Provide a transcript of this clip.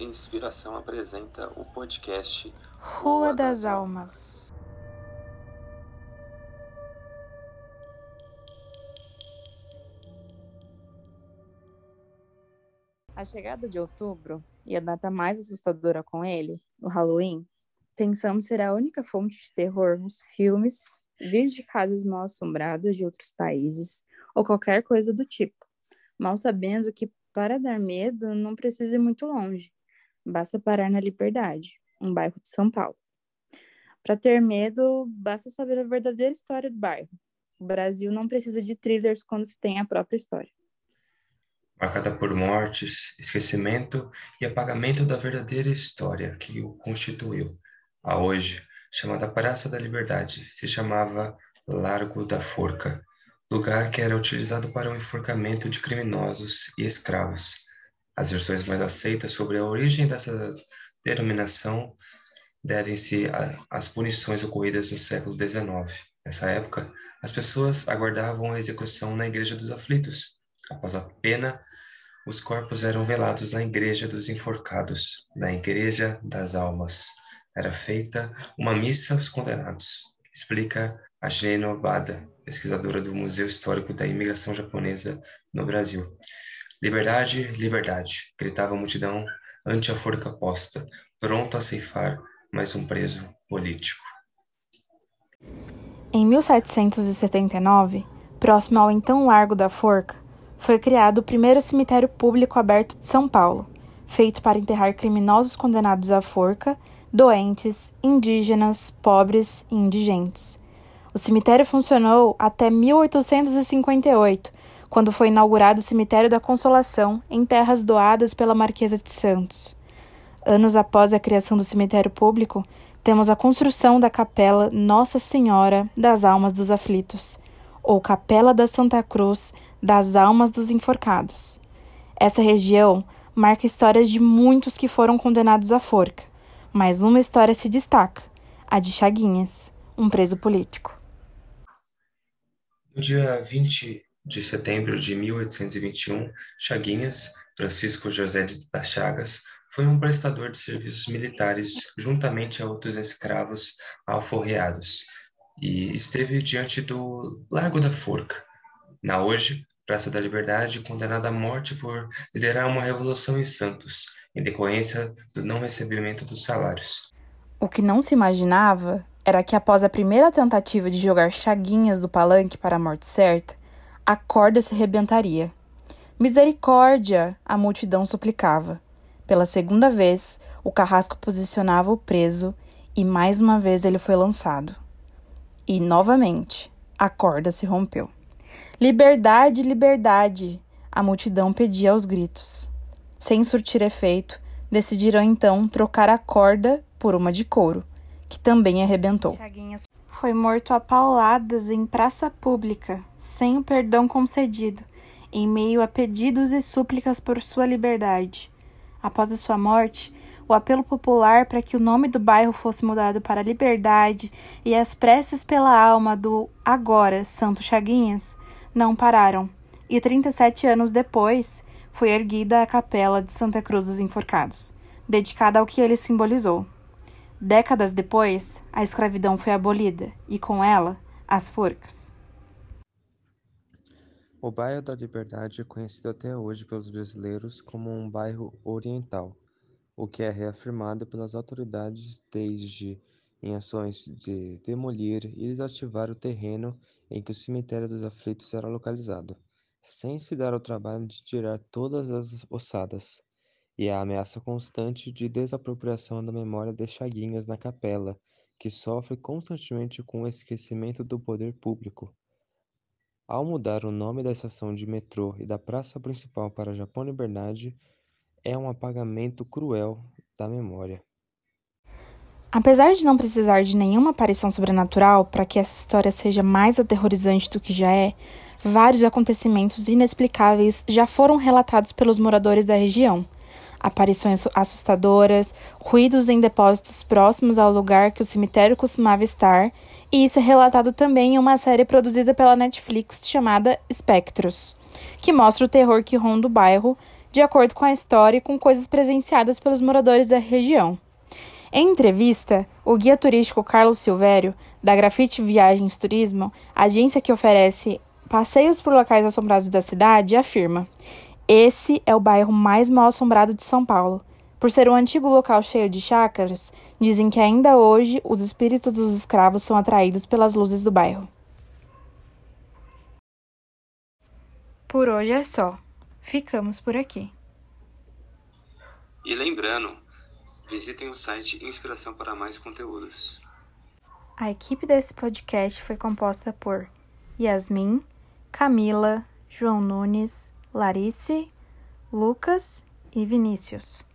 Inspiração apresenta o podcast Rua das Almas. A chegada de outubro e a data mais assustadora com ele, o Halloween, pensamos ser a única fonte de terror nos filmes, vídeos de casas mal assombradas de outros países ou qualquer coisa do tipo, mal sabendo que para dar medo não precisa ir muito longe, basta parar na Liberdade, um bairro de São Paulo. Para ter medo, basta saber a verdadeira história do bairro. O Brasil não precisa de thrillers quando se tem a própria história marcada por mortes, esquecimento e apagamento da verdadeira história que o constituiu. A hoje, chamada Praça da Liberdade, se chamava Largo da Forca, lugar que era utilizado para o enforcamento de criminosos e escravos. As versões mais aceitas sobre a origem dessa denominação devem-se às punições ocorridas no século XIX. Nessa época, as pessoas aguardavam a execução na Igreja dos Aflitos, Após a pena, os corpos eram velados na igreja dos enforcados, na igreja das almas. Era feita uma missa aos condenados, explica a Shino Bada, pesquisadora do Museu Histórico da Imigração Japonesa no Brasil. Liberdade, liberdade, gritava a multidão ante a forca posta, pronto a ceifar mais um preso político. Em 1779, próximo ao então Largo da Forca, foi criado o primeiro cemitério público aberto de São Paulo, feito para enterrar criminosos condenados à forca, doentes, indígenas, pobres e indigentes. O cemitério funcionou até 1858, quando foi inaugurado o Cemitério da Consolação, em terras doadas pela Marquesa de Santos. Anos após a criação do cemitério público, temos a construção da Capela Nossa Senhora das Almas dos Aflitos, ou Capela da Santa Cruz das almas dos enforcados. Essa região marca histórias de muitos que foram condenados à forca, mas uma história se destaca, a de Chaguinhas, um preso político. No dia 20 de setembro de 1821, Chaguinhas, Francisco José das Chagas, foi um prestador de serviços militares juntamente a outros escravos alforreados e esteve diante do Largo da Forca, na hoje Praça da Liberdade, condenado à morte por liderar uma revolução em Santos, em decorrência do não recebimento dos salários. O que não se imaginava era que após a primeira tentativa de jogar chaguinhas do palanque para a morte certa, a corda se rebentaria. Misericórdia! A multidão suplicava. Pela segunda vez, o carrasco posicionava o preso e mais uma vez ele foi lançado. E novamente, a corda se rompeu. Liberdade, liberdade! A multidão pedia aos gritos. Sem surtir efeito, decidiram então trocar a corda por uma de couro, que também arrebentou. Foi morto a pauladas em praça pública, sem o perdão concedido, em meio a pedidos e súplicas por sua liberdade. Após a sua morte, o apelo popular para que o nome do bairro fosse mudado para Liberdade e as preces pela alma do agora Santo Chaguinhas não pararam, e 37 anos depois foi erguida a Capela de Santa Cruz dos Enforcados, dedicada ao que ele simbolizou. Décadas depois, a escravidão foi abolida e, com ela, as forcas. O bairro da Liberdade é conhecido até hoje pelos brasileiros como um bairro oriental, o que é reafirmado pelas autoridades desde em ações de demolir e desativar o terreno em que o cemitério dos aflitos era localizado, sem se dar ao trabalho de tirar todas as ossadas, e a ameaça constante de desapropriação da memória de Chaguinhas na capela, que sofre constantemente com o esquecimento do poder público. Ao mudar o nome da estação de metrô e da praça principal para Japão Liberdade, é um apagamento cruel da memória. Apesar de não precisar de nenhuma aparição sobrenatural para que essa história seja mais aterrorizante do que já é, vários acontecimentos inexplicáveis já foram relatados pelos moradores da região. Aparições assustadoras, ruídos em depósitos próximos ao lugar que o cemitério costumava estar, e isso é relatado também em uma série produzida pela Netflix chamada Espectros, que mostra o terror que ronda o bairro de acordo com a história e com coisas presenciadas pelos moradores da região. Em entrevista, o guia turístico Carlos Silvério, da Grafite Viagens Turismo, agência que oferece passeios por locais assombrados da cidade, afirma: Esse é o bairro mais mal assombrado de São Paulo. Por ser um antigo local cheio de chácaras, dizem que ainda hoje os espíritos dos escravos são atraídos pelas luzes do bairro. Por hoje é só. Ficamos por aqui. E lembrando, visitem o site Inspiração para mais conteúdos. A equipe desse podcast foi composta por Yasmin, Camila, João Nunes, Larice, Lucas e Vinícius.